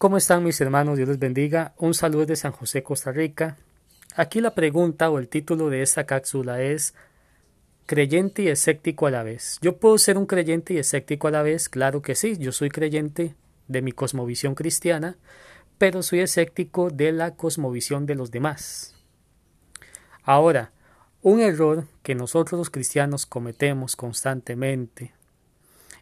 ¿Cómo están mis hermanos? Dios les bendiga. Un saludo de San José, Costa Rica. Aquí la pregunta o el título de esta cápsula es creyente y escéptico a la vez. ¿Yo puedo ser un creyente y escéptico a la vez? Claro que sí, yo soy creyente de mi cosmovisión cristiana, pero soy escéptico de la cosmovisión de los demás. Ahora, un error que nosotros los cristianos cometemos constantemente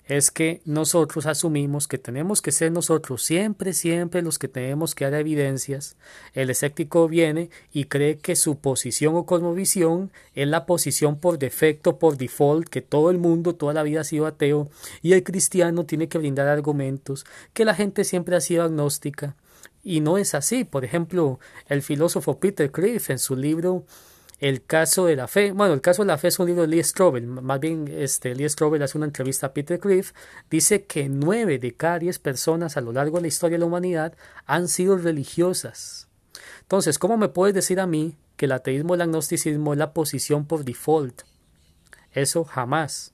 es que nosotros asumimos que tenemos que ser nosotros siempre, siempre los que tenemos que dar evidencias. El escéptico viene y cree que su posición o cosmovisión es la posición por defecto, por default, que todo el mundo toda la vida ha sido ateo y el cristiano tiene que brindar argumentos, que la gente siempre ha sido agnóstica. Y no es así. Por ejemplo, el filósofo Peter Cliff en su libro el caso de la fe, bueno, el caso de la fe es un libro de Lee Strobel, más bien este, Lee Strobel hace una entrevista a Peter Cliff, dice que nueve de cada diez personas a lo largo de la historia de la humanidad han sido religiosas. Entonces, ¿cómo me puedes decir a mí que el ateísmo y el agnosticismo es la posición por default? Eso jamás.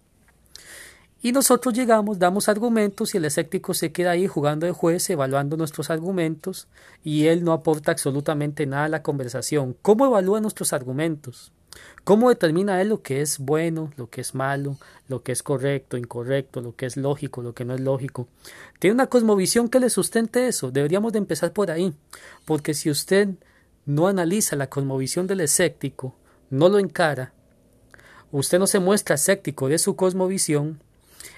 Y nosotros llegamos, damos argumentos y el escéptico se queda ahí jugando de juez, evaluando nuestros argumentos y él no aporta absolutamente nada a la conversación. ¿Cómo evalúa nuestros argumentos? ¿Cómo determina él lo que es bueno, lo que es malo, lo que es correcto, incorrecto, lo que es lógico, lo que no es lógico? ¿Tiene una cosmovisión que le sustente eso? Deberíamos de empezar por ahí, porque si usted no analiza la cosmovisión del escéptico, no lo encara, usted no se muestra escéptico de su cosmovisión,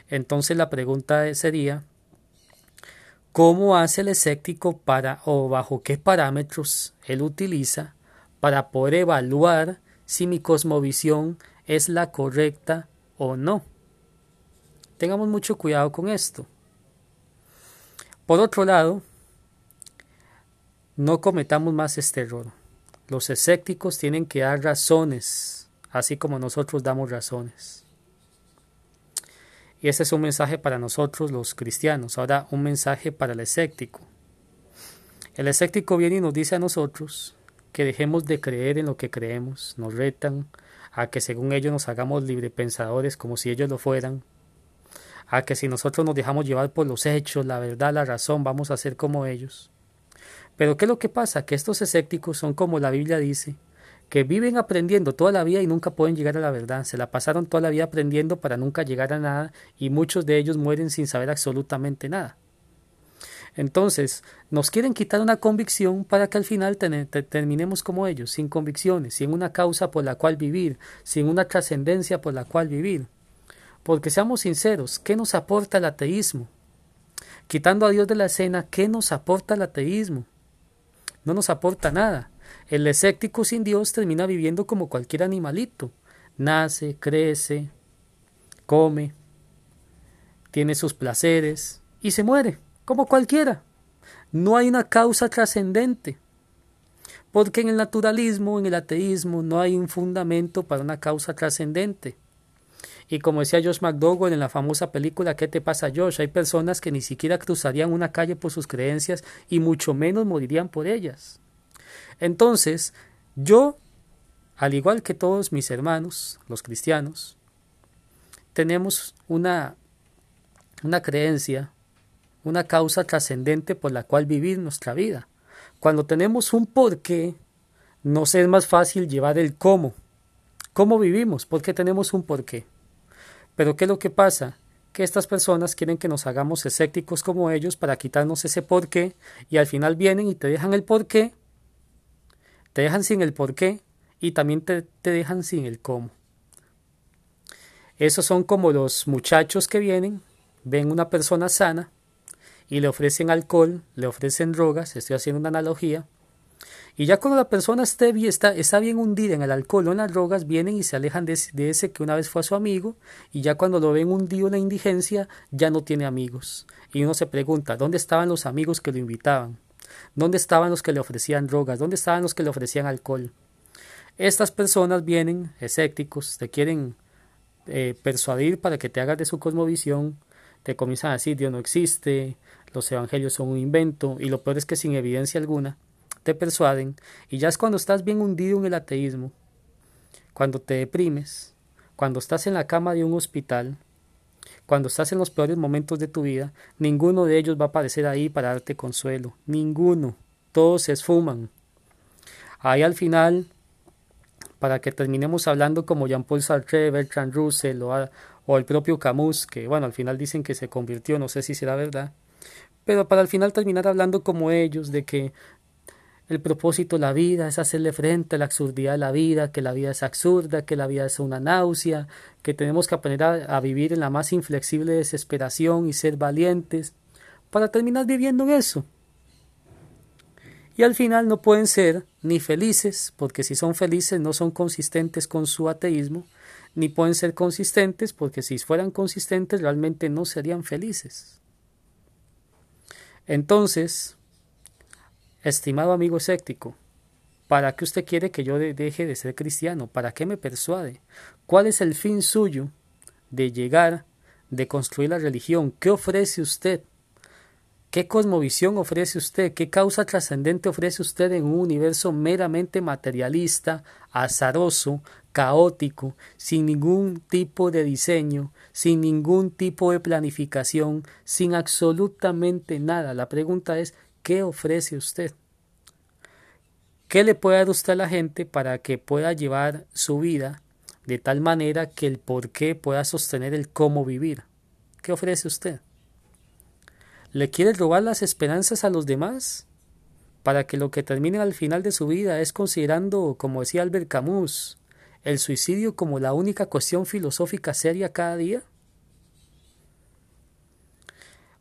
entonces la pregunta sería, ¿cómo hace el escéptico para o bajo qué parámetros él utiliza para poder evaluar si mi cosmovisión es la correcta o no? Tengamos mucho cuidado con esto. Por otro lado, no cometamos más este error. Los escépticos tienen que dar razones, así como nosotros damos razones. Y ese es un mensaje para nosotros los cristianos. Ahora un mensaje para el escéptico. El escéptico viene y nos dice a nosotros que dejemos de creer en lo que creemos, nos retan a que según ellos nos hagamos librepensadores como si ellos lo fueran, a que si nosotros nos dejamos llevar por los hechos, la verdad, la razón, vamos a ser como ellos. Pero ¿qué es lo que pasa? Que estos escépticos son como la Biblia dice, que viven aprendiendo toda la vida y nunca pueden llegar a la verdad. Se la pasaron toda la vida aprendiendo para nunca llegar a nada y muchos de ellos mueren sin saber absolutamente nada. Entonces, nos quieren quitar una convicción para que al final terminemos como ellos, sin convicciones, sin una causa por la cual vivir, sin una trascendencia por la cual vivir. Porque seamos sinceros, ¿qué nos aporta el ateísmo? Quitando a Dios de la escena, ¿qué nos aporta el ateísmo? No nos aporta nada. El escéptico sin Dios termina viviendo como cualquier animalito. Nace, crece, come, tiene sus placeres y se muere, como cualquiera. No hay una causa trascendente. Porque en el naturalismo, en el ateísmo, no hay un fundamento para una causa trascendente. Y como decía Josh McDougall en la famosa película ¿Qué te pasa, Josh? Hay personas que ni siquiera cruzarían una calle por sus creencias y mucho menos morirían por ellas. Entonces, yo, al igual que todos mis hermanos, los cristianos, tenemos una, una creencia, una causa trascendente por la cual vivir nuestra vida. Cuando tenemos un porqué, nos es más fácil llevar el cómo. ¿Cómo vivimos? Porque tenemos un porqué. Pero ¿qué es lo que pasa? Que estas personas quieren que nos hagamos escépticos como ellos para quitarnos ese porqué y al final vienen y te dejan el porqué te dejan sin el por qué y también te, dejan sin el cómo. Esos son como los muchachos que vienen, ven una persona sana y le ofrecen alcohol, le ofrecen drogas, estoy haciendo una analogía, y ya cuando la persona esté está, bien hundida en el alcohol o en las drogas, vienen y se alejan de, de, ese que una vez fue su amigo, y ya cuando lo ven hundido en la indigencia, ya no tiene amigos. Y uno se pregunta, ¿dónde estaban los amigos que lo invitaban? ¿Dónde estaban los que le ofrecían drogas? ¿Dónde estaban los que le ofrecían alcohol? Estas personas vienen escépticos, te quieren eh, persuadir para que te hagas de su cosmovisión, te comienzan a decir Dios no existe, los evangelios son un invento, y lo peor es que sin evidencia alguna te persuaden, y ya es cuando estás bien hundido en el ateísmo, cuando te deprimes, cuando estás en la cama de un hospital, Cuando estás en los peores momentos de tu vida, ninguno de ellos va a aparecer ahí para darte consuelo. Ninguno. Todos se esfuman. Ahí al final, para que terminemos hablando como Jean-Paul Sartre, Bertrand Russell o, o el propio Camus, que bueno, al final dicen que se convirtió, no sé si será verdad, pero para al final terminar hablando como ellos, de que el propósito de la vida es hacerle frente a la absurdidad de la vida, que la vida es absurda, que la vida es una náusea, que tenemos que aprender a, vivir en la más inflexible desesperación y ser valientes para terminar viviendo en eso. Y al final no pueden ser ni felices, porque si son felices no son consistentes con su ateísmo, ni pueden ser consistentes porque si fueran consistentes realmente no serían felices. Entonces, Estimado amigo escéptico, ¿para qué usted quiere que yo deje de ser cristiano? ¿Para qué me persuade? ¿Cuál es el fin suyo de llegar, de construir la religión? ¿Qué ofrece usted? ¿Qué cosmovisión ofrece usted? ¿Qué causa trascendente ofrece usted en un universo meramente materialista, azaroso, caótico, sin ningún tipo de diseño, sin ningún tipo de planificación, sin absolutamente nada? La pregunta es ¿Qué ofrece usted? ¿Qué le puede dar usted a la gente para que pueda llevar su vida de tal manera que el por qué pueda sostener el cómo vivir? ¿Qué ofrece usted? ¿Le quiere robar las esperanzas a los demás? Para que lo que termine al final de su vida es considerando, como decía Albert Camus, el suicidio como la única cuestión filosófica seria cada día?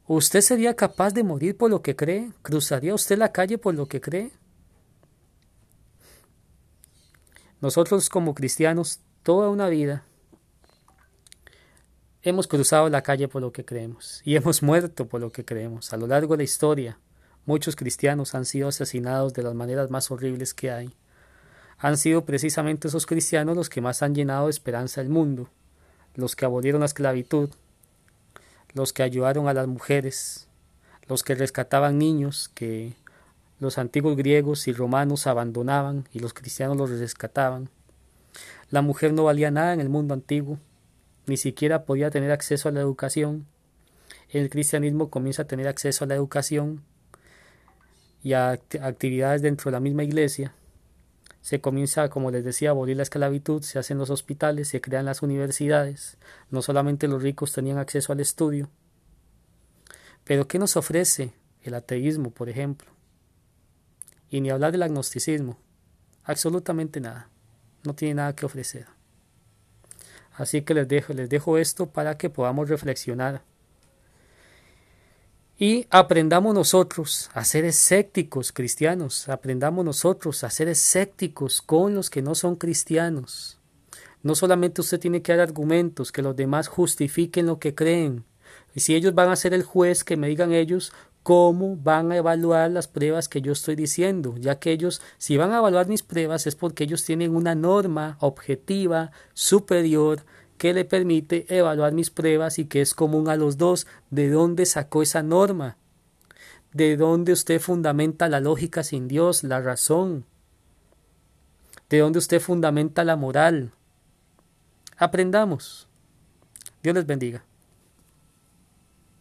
¿Usted sería capaz de morir por lo que cree? ¿Cruzaría usted la calle por lo que cree? Nosotros como cristianos, toda una vida, hemos cruzado la calle por lo que creemos y hemos muerto por lo que creemos. A lo largo de la historia, muchos cristianos han sido asesinados de las maneras más horribles que hay. Han sido precisamente esos cristianos los que más han llenado de esperanza el mundo, los que abolieron la esclavitud, los que ayudaron a las mujeres, los que rescataban niños que los antiguos griegos y romanos abandonaban y los cristianos los rescataban. La mujer no valía nada en el mundo antiguo, ni siquiera podía tener acceso a la educación. El cristianismo comienza a tener acceso a la educación y a actividades dentro de la misma iglesia se comienza, como les decía, a abolir la esclavitud, se hacen los hospitales, se crean las universidades, no solamente los ricos tenían acceso al estudio. Pero ¿qué nos ofrece el ateísmo, por ejemplo? Y ni hablar del agnosticismo, absolutamente nada, no tiene nada que ofrecer. Así que les dejo, les dejo esto para que podamos reflexionar y aprendamos nosotros a ser escépticos cristianos, aprendamos nosotros a ser escépticos con los que no son cristianos. No solamente usted tiene que dar argumentos, que los demás justifiquen lo que creen. Y si ellos van a ser el juez, que me digan ellos cómo van a evaluar las pruebas que yo estoy diciendo, ya que ellos, si van a evaluar mis pruebas, es porque ellos tienen una norma objetiva superior que le permite evaluar mis pruebas y que es común a los dos. ¿De dónde sacó esa norma? ¿De dónde usted fundamenta la lógica sin Dios, la razón? ¿De dónde usted fundamenta la moral? Aprendamos. Dios les bendiga.